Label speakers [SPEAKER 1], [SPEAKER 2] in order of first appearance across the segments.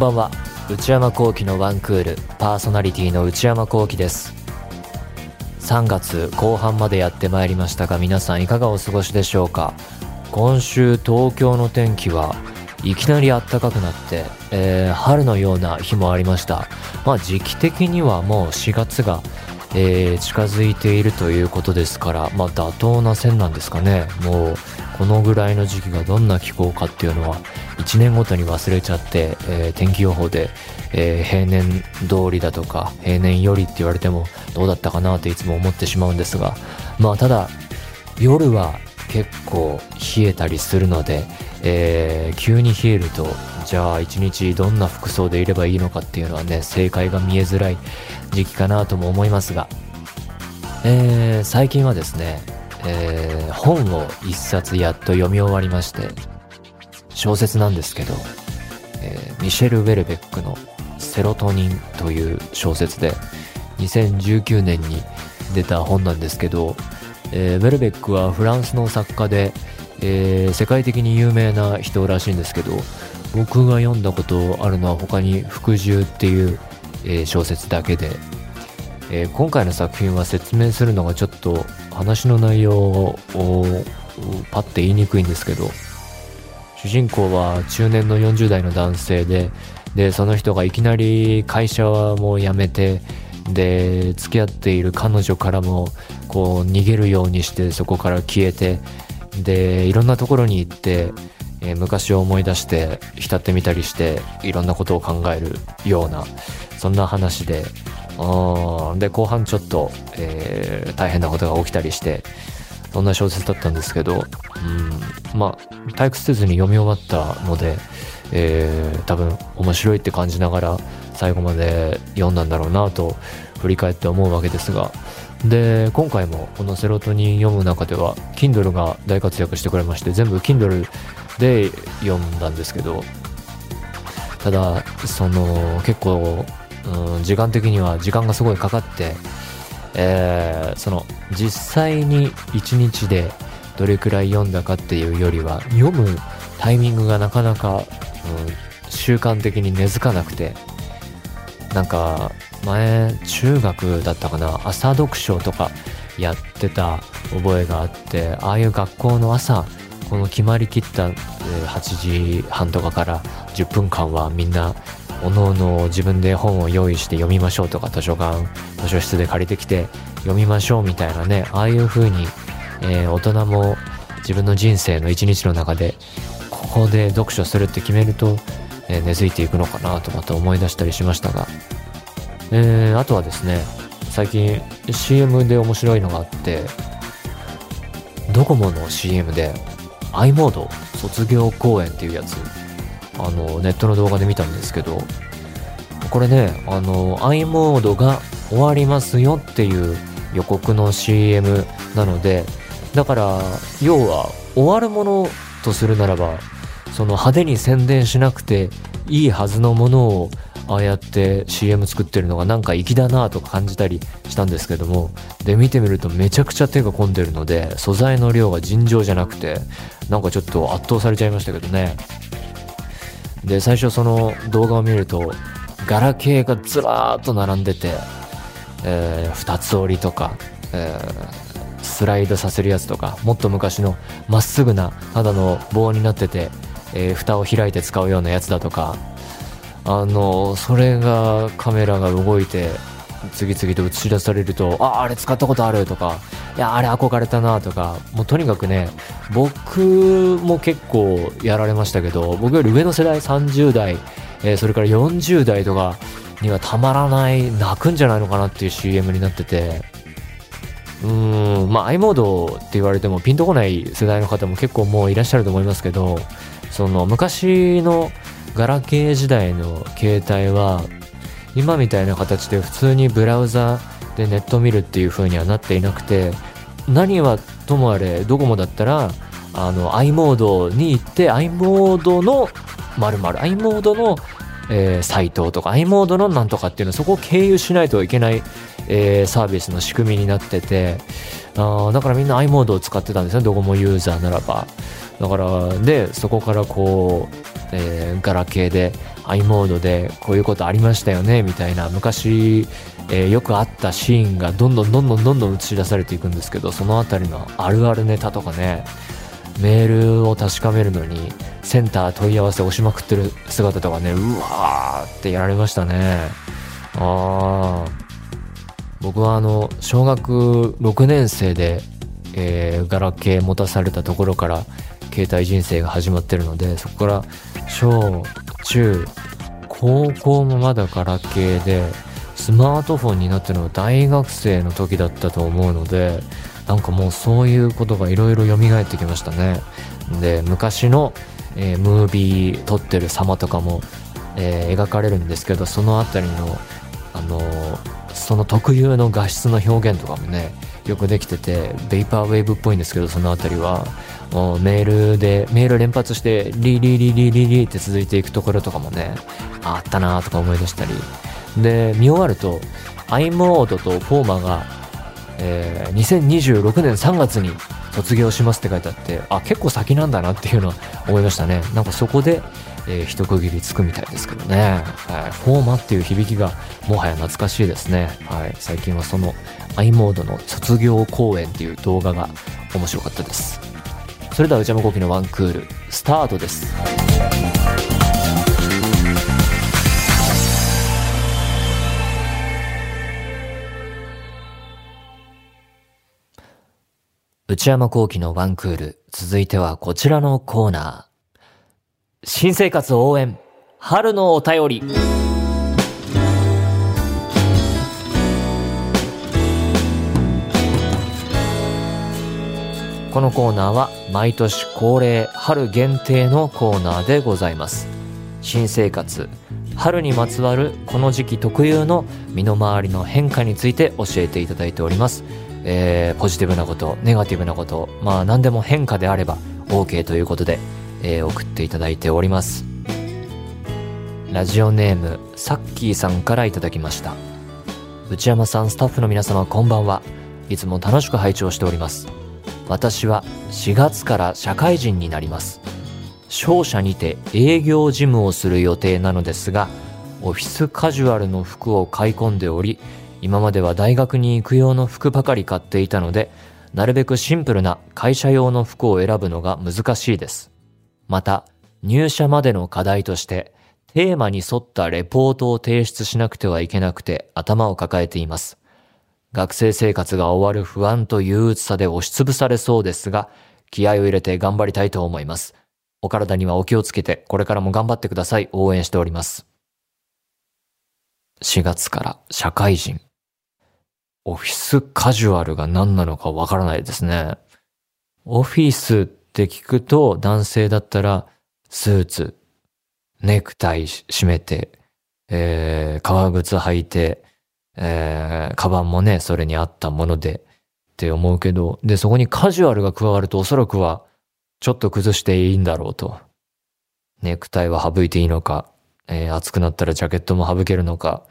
[SPEAKER 1] んばんは。内山聖輝のワンクールパーソナリティの内山聖輝です。3月後半までやってまいりましたが皆さんいかがお過ごしでしょうか？今週東京の天気はいきなり暖かくなって、えー、春のような日もありました。まあ時期的にはもう4月がえー、近づいているということですから、まあ、妥当な線なんですかね。もう、このぐらいの時期がどんな気候かっていうのは、1年ごとに忘れちゃって、えー、天気予報で、えー、平年通りだとか、平年よりって言われても、どうだったかなっていつも思ってしまうんですが、まあ、ただ、夜は結構冷えたりするので、えー、急に冷えるとじゃあ一日どんな服装でいればいいのかっていうのはね正解が見えづらい時期かなとも思いますが、えー、最近はですね、えー、本を一冊やっと読み終わりまして小説なんですけど、えー、ミシェル・ウェルベックの「セロトニン」という小説で2019年に出た本なんですけど、えー、ウェルベックはフランスの作家で、えー、世界的に有名な人らしいんですけど僕が読んだことあるのは他に「服従」っていう、えー、小説だけで、えー、今回の作品は説明するのがちょっと話の内容をパッて言いにくいんですけど主人公は中年の40代の男性ででその人がいきなり会社はも辞めてで付き合っている彼女からもこう逃げるようにしてそこから消えてでいろんなところに行って、え、昔を思い出して浸ってみたりしていろんなことを考えるようなそんな話でで後半ちょっと、えー、大変なことが起きたりしてそんな小説だったんですけど、うん、まあ退屈せずに読み終わったので、えー、多分面白いって感じながら最後まで読んだんだろうなと振り返って思うわけですがで今回もこのセロトニン読む中では Kindle が大活躍してくれまして全部 Kindle で読んだんですけどただその結構、うん、時間的には時間がすごいかかって、えー、その実際に1日でどれくらい読んだかっていうよりは読むタイミングがなかなか、うん、習慣的に根付かなくてなんか前中学だったかな朝読書とかやってた覚えがあってああいう学校の朝この決まりきった8時半とかから10分間はみんなおのおの自分で本を用意して読みましょうとか図書館図書室で借りてきて読みましょうみたいなねああいう風に、えー、大人も自分の人生の一日の中でここで読書するって決めるとえ根付いていくのかなとまた思い出したりしましたが、えー、あとはですね最近 CM で面白いのがあってドコモの CM で i モード卒業公演っていうやつあのネットの動画で見たんですけどこれねあの i モードが終わりますよっていう予告の CM なのでだから要は終わるものとするならばその派手に宣伝しなくていいはずのものをああやって CM 作ってるのがなんか粋だなとか感じたりしたんですけどもで見てみるとめちゃくちゃ手が込んでるので素材の量が尋常じゃなくてなんかちょっと圧倒されちゃいましたけどね。で最初その動画を見るとガラケーがずらーっと並んでて、えー、二つ折りとか、えー、スライドさせるやつとかもっと昔のまっすぐなただの棒になっててえー、蓋を開いて使うようなやつだとかあのそれがカメラが動いて次々と映し出されるとああれ使ったことあるとかいやあれ憧れたなとかもうとにかくね僕も結構やられましたけど僕より上の世代30代、えー、それから40代とかにはたまらない泣くんじゃないのかなっていう CM になっててうーんまあ i モードって言われてもピンとこない世代の方も結構もういらっしゃると思いますけどその昔のガラケー時代の携帯は今みたいな形で普通にブラウザでネット見るっていう風にはなっていなくて何はともあれドコモだったらあの i モードに行って i モードの〇〇 i モードの、えー、サイトとか i モードのなんとかっていうのそこを経由しないといけない、えー、サービスの仕組みになっててあだからみんな i モードを使ってたんですねドコモユーザーならば。だからでそこからこう、えー、ガラケーで i モードでこういうことありましたよねみたいな昔、えー、よくあったシーンがどんどんどんどんどんどん映し出されていくんですけどその辺りのあるあるネタとかねメールを確かめるのにセンター問い合わせ押しまくってる姿とかねうわーってやられましたね。ああ僕はあの小学6年生で、えー、ガラケー持たされたところから携帯人生が始まってるのでそこから小中高校もまだガラケーでスマートフォンになったのは大学生の時だったと思うのでなんかもうそういうことがいろいろ蘇ってきましたね。で昔の、えー、ムービー撮ってる様とかも、えー、描かれるんですけどその辺りのあのー、その特有の画質の表現とかもねよくできててベイパーウェーブっぽいんですけどその辺りは。もうメールでメール連発してリリリリリリって続いていくところとかもねあったなとか思い出したり。で見終わると i モードとフォーマが、えー、2026年3月に卒業しますって書いてあってあ結構先なんだなっていうのは思いましたね。なんかそこで、えー、一区切りつくみたいですけどね、はい、 FOMA っていう響きがもはや懐かしいですね、はい、最近はその i モードの卒業公演っていう動画が面白かったです。それでは内山昂輝のワンクールスタートです。内山聖輝のワンクール続いてはこちらのコーナー。新生活応援春のお便り。このコーナーは毎年恒例春限定のコーナーでございます。新生活春にまつわるこの時期特有の身の回りの変化について教えていただいております、えー、ポジティブなことネガティブなことまあ何でも変化であれば OK ということで、え、送っていただいておりますラジオネームサッキーさんからいただきました内山さんスタッフの皆様こんばんはいつも楽しく拝聴しております私は4月から社会人になります。商社にて営業事務をする予定なのですが、オフィスカジュアルの服を買い込んでおり、今までは大学に行く用の服ばかり買っていたので、なるべくシンプルな会社用の服を選ぶのが難しいです。また、入社までの課題として、テーマに沿ったレポートを提出しなくてはいけなくて頭を抱えています。学生生活が終わる不安と憂鬱さで押しつぶされそうですが、気合を入れて頑張りたいと思います。お体にはお気をつけて、これからも頑張ってください。応援しております。4月から社会人。オフィスカジュアルが何なのかわからないですね。オフィスって聞くと男性だったらスーツ、ネクタイ締めて、えー、革靴履いて、えー、カバンもね、それに合ったものでって思うけど、で、そこにカジュアルが加わるとおそらくは、ちょっと崩していいんだろうと。ネクタイは省いていいのか、えー、暑くなったらジャケットも省けるのか、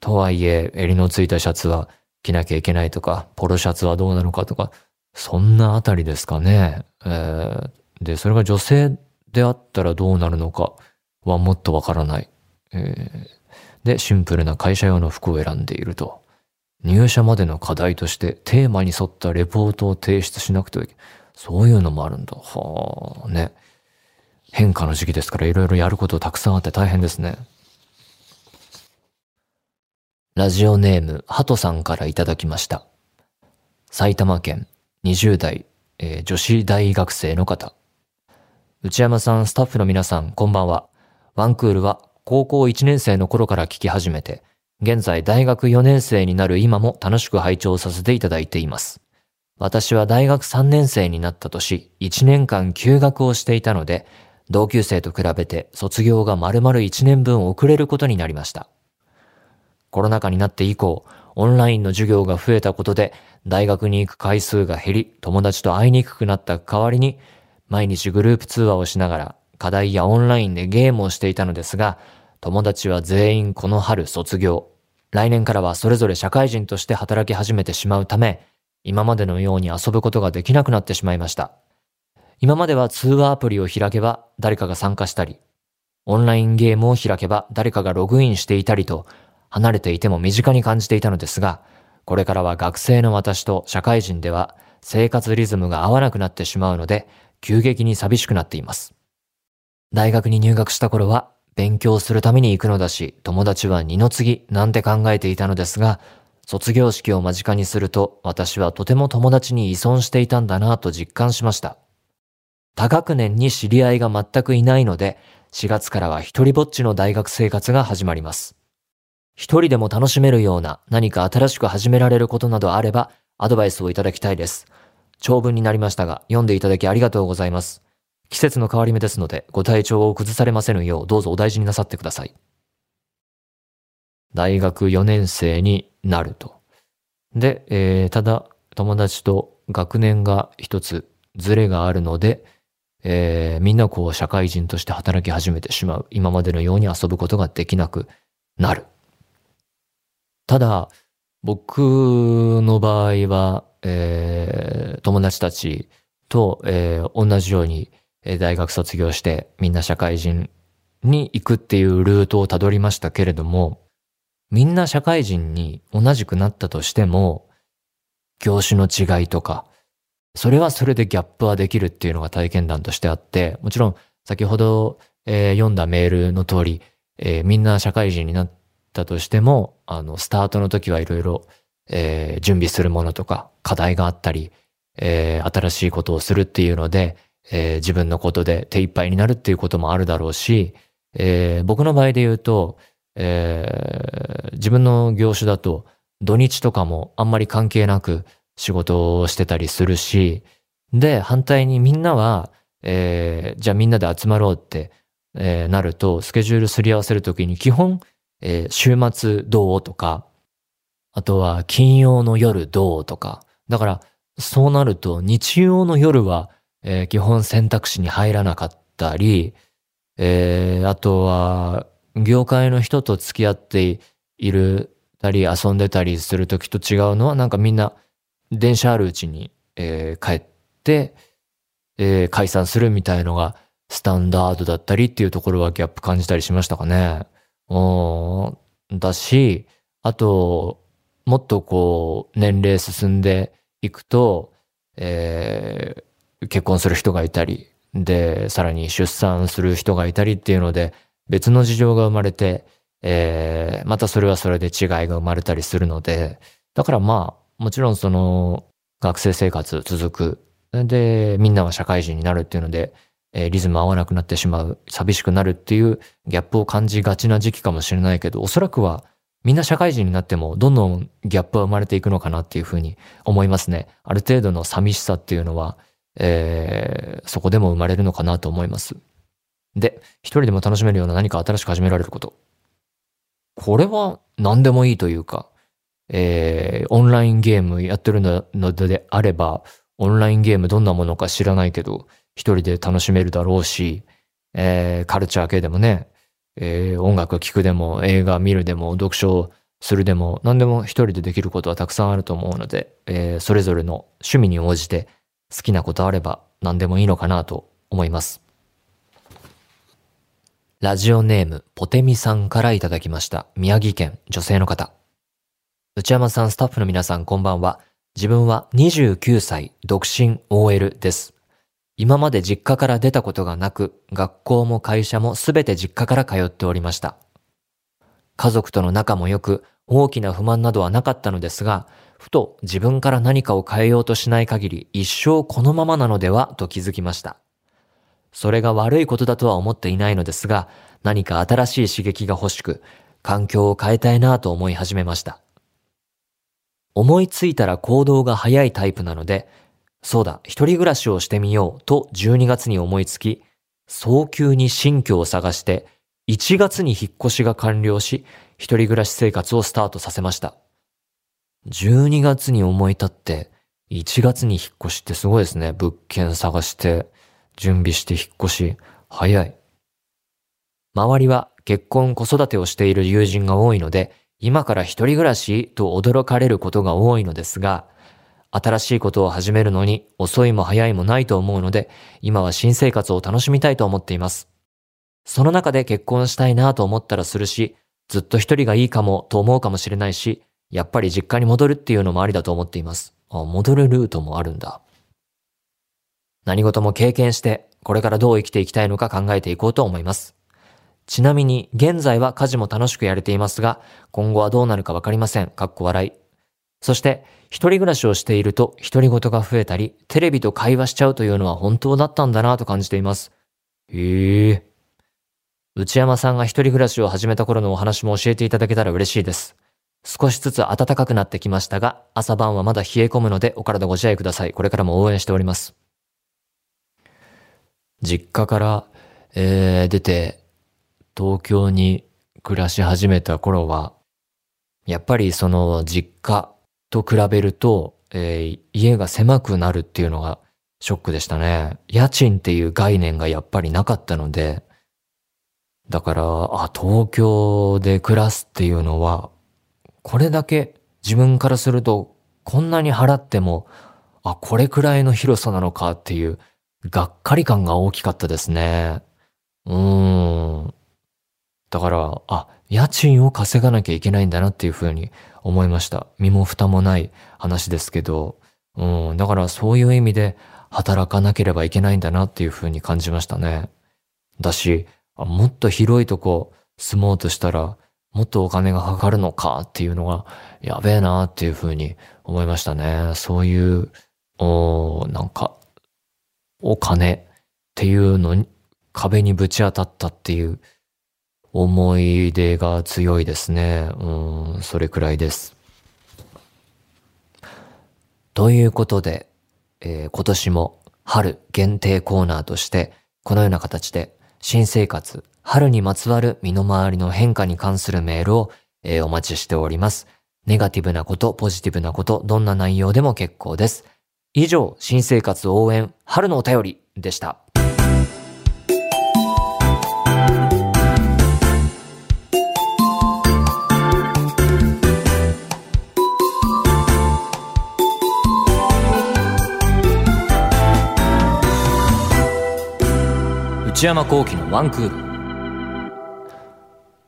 [SPEAKER 1] とはいえ、襟のついたシャツは着なきゃいけないとか、ポロシャツはどうなのかとか、そんなあたりですかね。えー、で、それが女性であったらどうなるのかはもっとわからない。えーで、シンプルな会社用の服を選んでいると。入社までの課題としてテーマに沿ったレポートを提出しなくてはいけない。そういうのもあるんだ。はあ、ね。変化の時期ですからいろいろやることたくさんあって大変ですね。ラジオネーム、ハトさんからいただきました。埼玉県20代、えー、女子大学生の方。内山さん、スタッフの皆さん、こんばんは。ワンクールは高校1年生の頃から聞き始めて、現在大学4年生になる今も楽しく拝聴させていただいています。私は大学3年生になった年、1年間休学をしていたので、同級生と比べて卒業が丸々1年分遅れることになりました。コロナ禍になって以降、オンラインの授業が増えたことで、大学に行く回数が減り、友達と会いにくくなった代わりに、毎日グループ通話をしながら、課題やオンラインでゲームをしていたのですが、友達は全員この春卒業。来年からはそれぞれ社会人として働き始めてしまうため、今までのように遊ぶことができなくなってしまいました。今までは通話アプリを開けば誰かが参加したり、オンラインゲームを開けば誰かがログインしていたりと、離れていても身近に感じていたのですが、これからは学生の私と社会人では生活リズムが合わなくなってしまうので、急激に寂しくなっています。大学に入学した頃は勉強するために行くのだし、友達は二の次なんて考えていたのですが、卒業式を間近にすると私はとても友達に依存していたんだなぁと実感しました。多学年に知り合いが全くいないので、4月からは一人ぼっちの大学生活が始まります。一人でも楽しめるような何か新しく始められることなどあればアドバイスをいただきたいです。長文になりましたが読んでいただきありがとうございます。季節の変わり目ですのでご体調を崩されませぬようどうぞお大事になさってください。大学4年生になると。で、えー、ただ友達と学年が一つズレがあるので、えー、みんなこう社会人として働き始めてしまう。今までのように遊ぶことができなくなる。ただ、僕の場合は、えー、友達たちと、えー、同じように、大学卒業してみんな社会人に行くっていうルートをたどりましたけれども、みんな社会人に同じくなったとしても、業種の違いとか、それはそれでギャップはできるっていうのが体験談としてあって、もちろん先ほど、えー、読んだメールの通り、えー、みんな社会人になっったとしても、あの、スタートの時はいろいろ、えー、準備するものとか、課題があったり、えー、新しいことをするっていうので、えー、自分のことで手一杯になるっていうこともあるだろうし、えー、僕の場合で言うと、えー、自分の業種だと土日とかもあんまり関係なく仕事をしてたりするし、で、反対にみんなは、えー、じゃあみんなで集まろうって、えー、なると、スケジュールすり合わせるときに基本えー、週末どう？とか、あとは金曜の夜どう？とか。だから、そうなると日曜の夜は、えー、基本選択肢に入らなかったり、えー、あとは、業界の人と付き合っているたり遊んでたりするときと違うのは、なんかみんな電車あるうちに、えー、帰って、えー、解散するみたいのがスタンダードだったりっていうところはギャップ感じたりしましたかね。だし、あと、もっとこう、年齢進んでいくと、えー、結婚する人がいたり、で、さらに出産する人がいたりっていうので、別の事情が生まれて、えー、またそれはそれで違いが生まれたりするので、だからまあ、もちろんその、学生生活続く。で、みんなは社会人になるっていうので、えー、リズム合わなくなってしまう、寂しくなるっていうギャップを感じがちな時期かもしれないけど、おそらくはみんな社会人になってもどんどんギャップは生まれていくのかなっていうふうに思いますね。ある程度の寂しさっていうのは、えー、そこでも生まれるのかなと思います。で、一人でも楽しめるような何か新しく始められること。これは何でもいいというか、えー、オンラインゲームやってるのであれば、オンラインゲームどんなものか知らないけど、一人で楽しめるだろうし、えー、カルチャー系でもね、えー、音楽聴くでも、映画見るでも、読書するでも、何でも一人でできることはたくさんあると思うので、えー、それぞれの趣味に応じて好きなことあれば何でもいいのかなと思います。ラジオネーム、ポテミさんからいただきました。宮城県、女性の方。内山さん、スタッフの皆さん、こんばんは。自分は29歳、独身 OL です。今まで実家から出たことがなく、学校も会社もすべて実家から通っておりました。家族との仲も良く、大きな不満などはなかったのですが、ふと自分から何かを変えようとしない限り一生このままなのではと気づきました。それが悪いことだとは思っていないのですが、何か新しい刺激が欲しく、環境を変えたいなと思い始めました。思いついたら行動が早いタイプなので、そうだ、一人暮らしをしてみようと12月に思いつき、早急に新居を探して、1月に引っ越しが完了し、一人暮らし生活をスタートさせました。12月に思い立って、1月に引っ越しってすごいですね。物件探して、準備して引っ越し、早い。周りは結婚子育てをしている友人が多いので、今から一人暮らしと驚かれることが多いのですが、新しいことを始めるのに遅いも早いもないと思うので、今は新生活を楽しみたいと思っています。その中で結婚したいなと思ったらするし、ずっと一人がいいかもと思うかもしれないし、やっぱり実家に戻るっていうのもありだと思っています。あ、戻るルートもあるんだ。何事も経験して、これからどう生きていきたいのか考えていこうと思います。ちなみに、現在は家事も楽しくやれていますが、今後はどうなるかわかりません。かっこ笑い。そして、一人暮らしをしていると、独り言が増えたり、テレビと会話しちゃうというのは本当だったんだなと感じています。へえ。内山さんが一人暮らしを始めた頃のお話も教えていただけたら嬉しいです。少しずつ暖かくなってきましたが、朝晩はまだ冷え込むのでお体ご自愛ください。これからも応援しております。実家から、えー、出て、東京に暮らし始めた頃は、やっぱりその実家と比べると、えー、家が狭くなるっていうのがショックでしたね。家賃っていう概念がやっぱりなかったので、だから、あ、東京で暮らすっていうのは、これだけ自分からすると、こんなに払っても、あ、これくらいの広さなのかっていう、がっかり感が大きかったですね。うーん。だから、あ、家賃を稼がなきゃいけないんだなっていうふうに思いました。身も蓋もない話ですけど、うん、だからそういう意味で働かなければいけないんだなっていうふうに感じましたね。だし、もっと広いとこ住もうとしたら、もっとお金がかかるのかっていうのが、やべえなっていうふうに思いましたね。そういう、おなんか、お金っていうのに、壁にぶち当たったっていう思い出が強いですね。うん、それくらいです。ということで、えー、今年も春限定コーナーとして、このような形で新生活、春にまつわる身の回りの変化に関するメールを、えー、お待ちしております。ネガティブなこと、ポジティブなこと、どんな内容でも結構です。以上、新生活応援、春のお便りでした。内山幸喜のワンクール。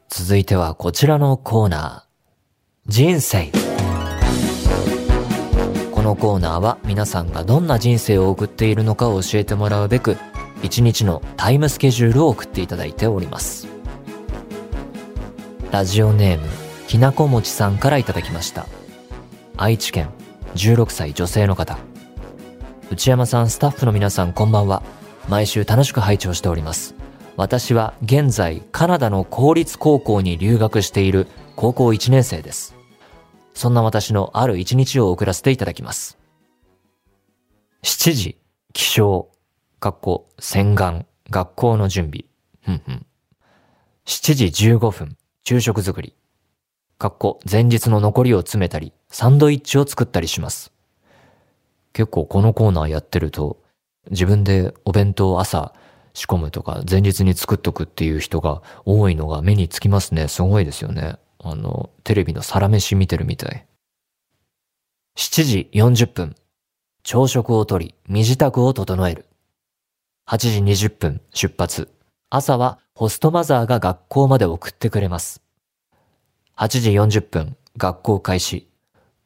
[SPEAKER 1] 続いてはこちらのコーナー。人生。このコーナーは皆さんがどんな人生を送っているのかを教えてもらうべく、一日のタイムスケジュールを送っていただいております。ラジオネーム、きなこもちさんからいただきました。愛知県、16歳女性の方。内山さん、スタッフの皆さん、こんばんは。毎週楽しく拝聴しております。私は現在カナダの公立高校に留学している高校1年生です。そんな私のある一日を送らせていただきます。7時、起床、学校、洗顔、学校の準備、ふんふん。7時15分、昼食作り。学校、前日の残りを詰めたり、サンドイッチを作ったりします。結構このコーナーやってると、自分でお弁当を朝仕込むとか前日に作っとくっていう人が多いのが目につきますね。すごいですよね。あの、テレビのサラメシ見てるみたい。7時40分。朝食をとり、身支度を整える。8時20分、出発。朝はホストマザーが学校まで送ってくれます。8時40分、学校開始。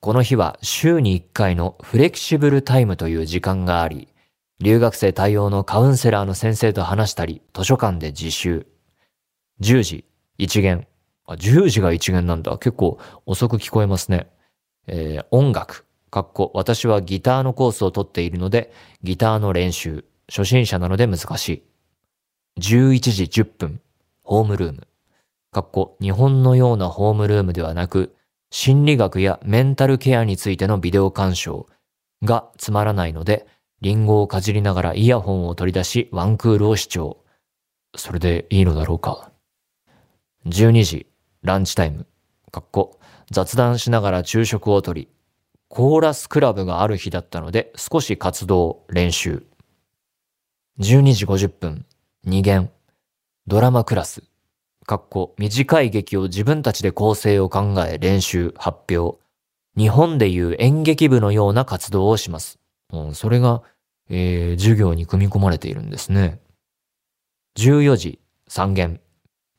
[SPEAKER 1] この日は週に1回のフレキシブルタイムという時間があり、留学生対応のカウンセラーの先生と話したり、図書館で自習。10時、一元。あ、10時が一元なんだ。結構遅く聞こえますね。えー、音楽。かっこ、私はギターのコースを取っているので、ギターの練習。初心者なので難しい。11時10分。ホームルーム。かっこ、日本のようなホームルームではなく、心理学やメンタルケアについてのビデオ鑑賞がつまらないので、リンゴをかじりながらイヤホンを取り出し、ワンクールを視聴。それでいいのだろうか。12時、ランチタイム。かっこ、雑談しながら昼食をとり、コーラスクラブがある日だったので、少し活動、練習。12時50分、二限。ドラマクラス。かっこ、短い劇を自分たちで構成を考え、練習、発表。日本でいう演劇部のような活動をします。うん、それがえー、授業に組み込まれているんですね。14時、3限。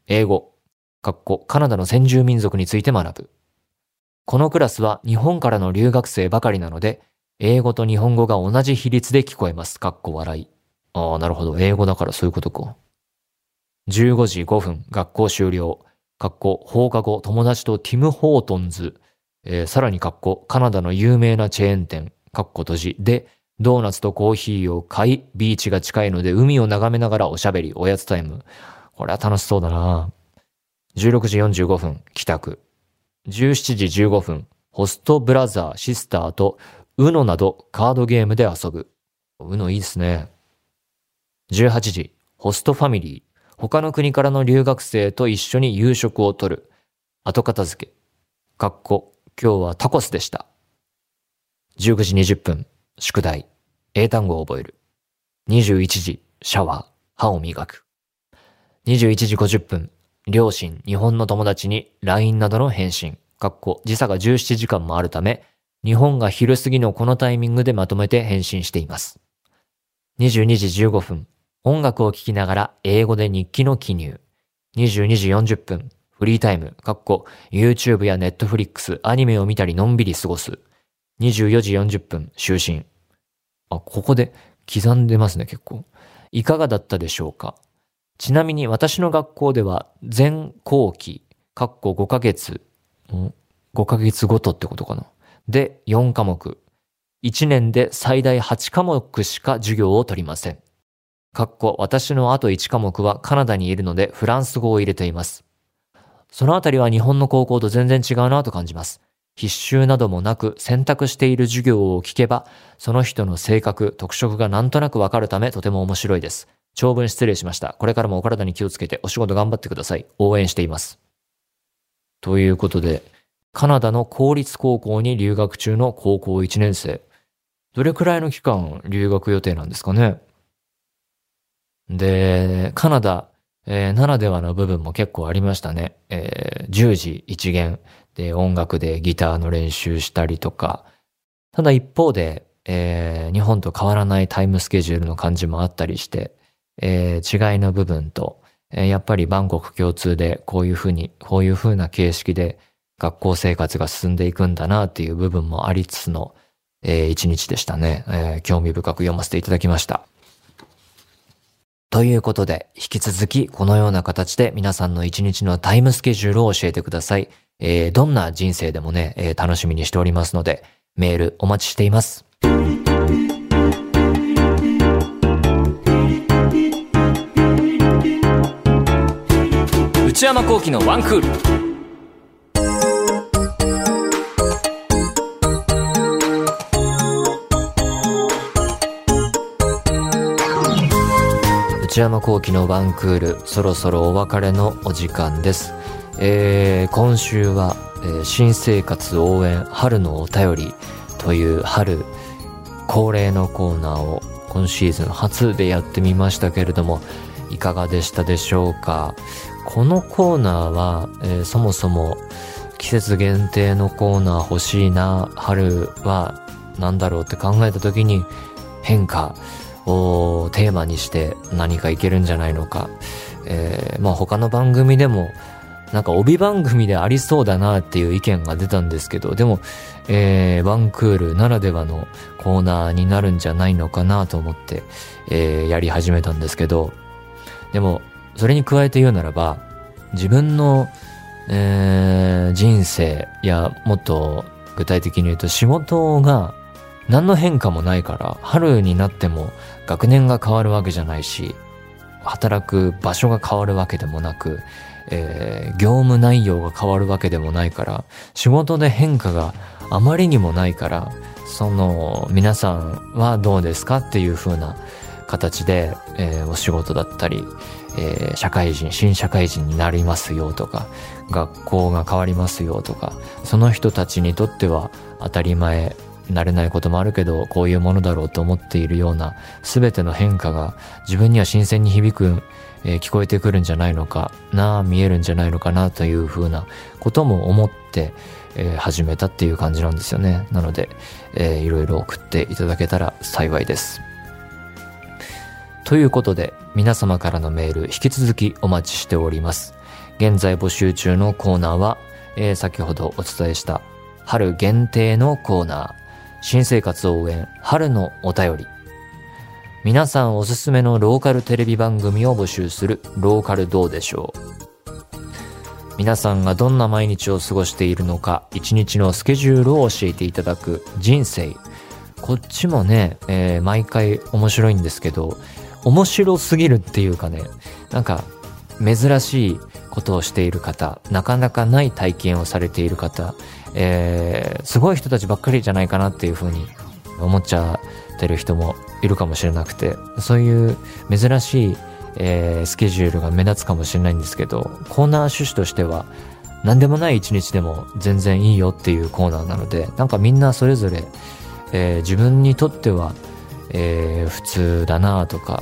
[SPEAKER 1] 英語。かっこカナダの先住民族について学ぶ。このクラスは日本からの留学生ばかりなので、英語と日本語が同じ比率で聞こえます。かっこ笑い。ああ、なるほど。英語だからそういうことか。15時5分、学校終了。かっこ放課後、友達とティム・ホートンズ。えー、さらにかっこカナダの有名なチェーン店。かっこ閉じ。で、ドーナツとコーヒーを買い、ビーチが近いので海を眺めながらおしゃべり、おやつタイム。これは楽しそうだな16時45分、帰宅。17時15分、ホストブラザー、シスターと、ウノなどカードゲームで遊ぶ。ウノいいですね。18時、ホストファミリー。他の国からの留学生と一緒に夕食をとる。後片付け。かっこ、今日はタコスでした。19時20分、宿題。英単語を覚える。21時、シャワー、歯を磨く。21時50分、両親、日本の友達に LINE などの返信。かっこ、時差が17時間もあるため、日本が昼過ぎのこのタイミングでまとめて返信しています。22時15分、音楽を聴きながら英語で日記の記入。22時40分、フリータイム、かっこ、YouTube や Netflix、アニメを見たりのんびり過ごす。24時40分、就寝。あ、ここで刻んでますね、結構。いかがだったでしょうか？ちなみに私の学校では全後期、かっこ5ヶ月、5ヶ月ごとってことかな？で、4科目。1年で最大8科目しか授業を取りません。かっこ私のあと1科目はカナダにいるのでフランス語を入れています。そのあたりは日本の高校と全然違うなと感じます。必修などもなく選択している授業を聞けば、その人の性格、特色がなんとなくわかるためとても面白いです。長文失礼しました。これからもお体に気をつけてお仕事頑張ってください。応援しています。ということで、カナダの公立高校に留学中の高校1年生。どれくらいの期間留学予定なんですかね？で、カナダ、えー、ならではの部分も結構ありましたね。えー、10時一元で音楽でギターの練習したりとか。ただ一方で、えー、日本と変わらないタイムスケジュールの感じもあったりして、えー、違いの部分と、えー、やっぱりバンコク共通でこういうふうに、こういうふうな形式で学校生活が進んでいくんだなっていう部分もありつつの、えー、一日でしたね、えー。興味深く読ませていただきました。ということで、引き続きこのような形で皆さんの一日のタイムスケジュールを教えてください。えー、どんな人生でもね、えー、楽しみにしておりますので、メールお待ちしています。内山幸喜のワンクール。内山幸喜のワンクール、そろそろお別れのお時間です。えー、今週は、えー、新生活応援春のお便りという春恒例のコーナーを今シーズン初でやってみましたけれども、いかがでしたでしょうか？このコーナーは、えー、そもそも季節限定のコーナー欲しいな、春は何だろうって考えた時に変化、をテーマにして何かいけるんじゃないのか。えー、まあ他の番組でもなんか帯番組でありそうだなっていう意見が出たんですけど、でも、えー、ワンクールならではのコーナーになるんじゃないのかなと思って、えー、やり始めたんですけど、でも、それに加えて言うならば、自分の、えー、人生やもっと具体的に言うと仕事が何の変化もないから、春になっても学年が変わるわけじゃないし、働く場所が変わるわけでもなく、えー、業務内容が変わるわけでもないから、仕事で変化があまりにもないから、その、皆さんはどうですかっていう風な形で、えー、お仕事だったり、えー、社会人、新社会人になりますよとか、学校が変わりますよとか、その人たちにとっては当たり前慣れないこともあるけど、こういうものだろうと思っているような、すべての変化が自分には新鮮に響く、えー、聞こえてくるんじゃないのかな、見えるんじゃないのかなというふうなことも思って、えー、始めたっていう感じなんですよね。なので、えー、いろいろ送っていただけたら幸いです。ということで、皆様からのメール引き続きお待ちしております。現在募集中のコーナーは、えー、先ほどお伝えした春限定のコーナー、新生活応援春のお便り。皆さんおすすめのローカルテレビ番組を募集するローカルどうでしょう。皆さんがどんな毎日を過ごしているのか、一日のスケジュールを教えていただく人生。こっちもね、えー、毎回面白いんですけど、面白すぎるっていうかね、なんか珍しいことをしている方、なかなかない体験をされている方、えー、すごい人たちばっかりじゃないかなっていうふうに思っちゃうってる人もいるかもしれなくて、そういう珍しい、えー、スケジュールが目立つかもしれないんですけど、コーナー趣旨としては、何でもない一日でも全然いいよっていうコーナーなので、なんかみんなそれぞれ、えー、自分にとっては、えー、普通だなとか、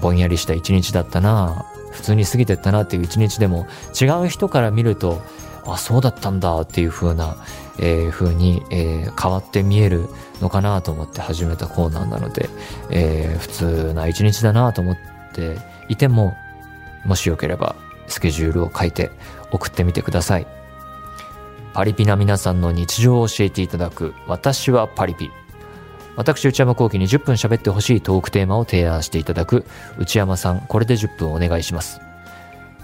[SPEAKER 1] ぼんやりした一日だったな普通に過ぎてったなっていう一日でも違う人から見るとあそうだったんだっていう風な、えー、風に、えー、変わって見えるのかなと思って始めたコーナーなので、えー、普通な一日だなと思っていてももしよければスケジュールを書いて送ってみてくださいパリピな皆さんの日常を教えていただく私はパリピ私、内山幸輝に10分喋ってほしいトークテーマを提案していただく、内山さん、これで10分お願いします。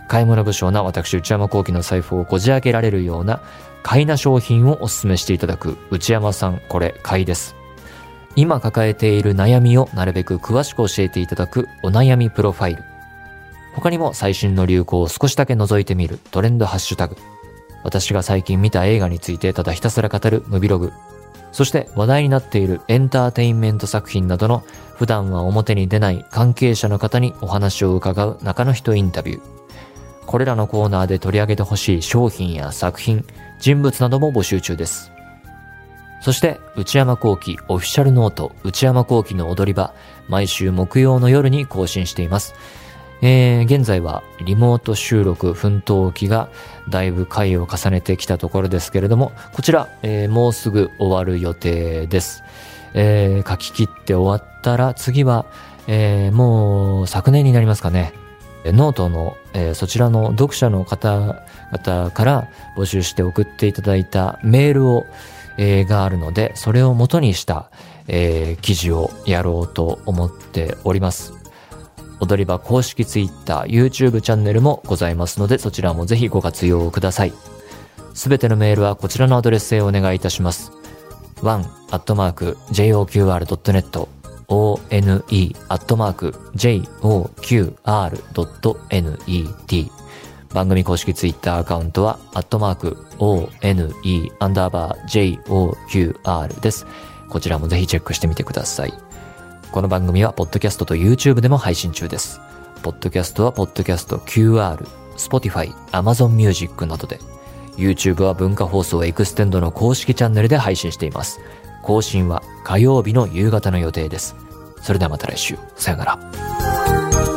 [SPEAKER 1] 買い物不詳な私、内山幸輝の財布をこじ開けられるような、買いな商品をお勧めしていただく、内山さん、これ、買いです。今抱えている悩みをなるべく詳しく教えていただく、お悩みプロファイル。他にも最新の流行を少しだけ覗いてみるトレンドハッシュタグ。私が最近見た映画についてただひたすら語るムビログ。そして話題になっているエンターテインメント作品などの普段は表に出ない関係者の方にお話を伺う中の人インタビュー。これらのコーナーで取り上げてほしい商品や作品、人物なども募集中です。そして、内山幸喜オフィシャルノート内山幸喜の踊り場、毎週木曜の夜に更新しています。えー、現在はリモート収録奮闘期がだいぶ回を重ねてきたところですけれども、こちら、えー、もうすぐ終わる予定です。えー、書き切って終わったら次は、えー、もう昨年になりますかね。ノートの、えー、そちらの読者の方々から募集して送っていただいたメールを、えー、があるので、それを元にした、えー、記事をやろうと思っております。踊り場公式 Twitter、YouTube チャンネルもございますので、そちらもぜひご活用ください。すべてのメールはこちらのアドレスへお願いいたします。one.joqr.net one.joqr.net 番組公式ツイッターアカウントは、アットマーク、one, アンダーバー、joqr です。こちらもぜひチェックしてみてください。この番組は、ポッドキャストと YouTube でも配信中です。ポッドキャストは、ポッドキャスト QR、Spotify、Amazon Music などで、YouTube は文化放送エクステンドの公式チャンネルで配信しています。更新は火曜日の夕方の予定です。それではまた来週。さよなら。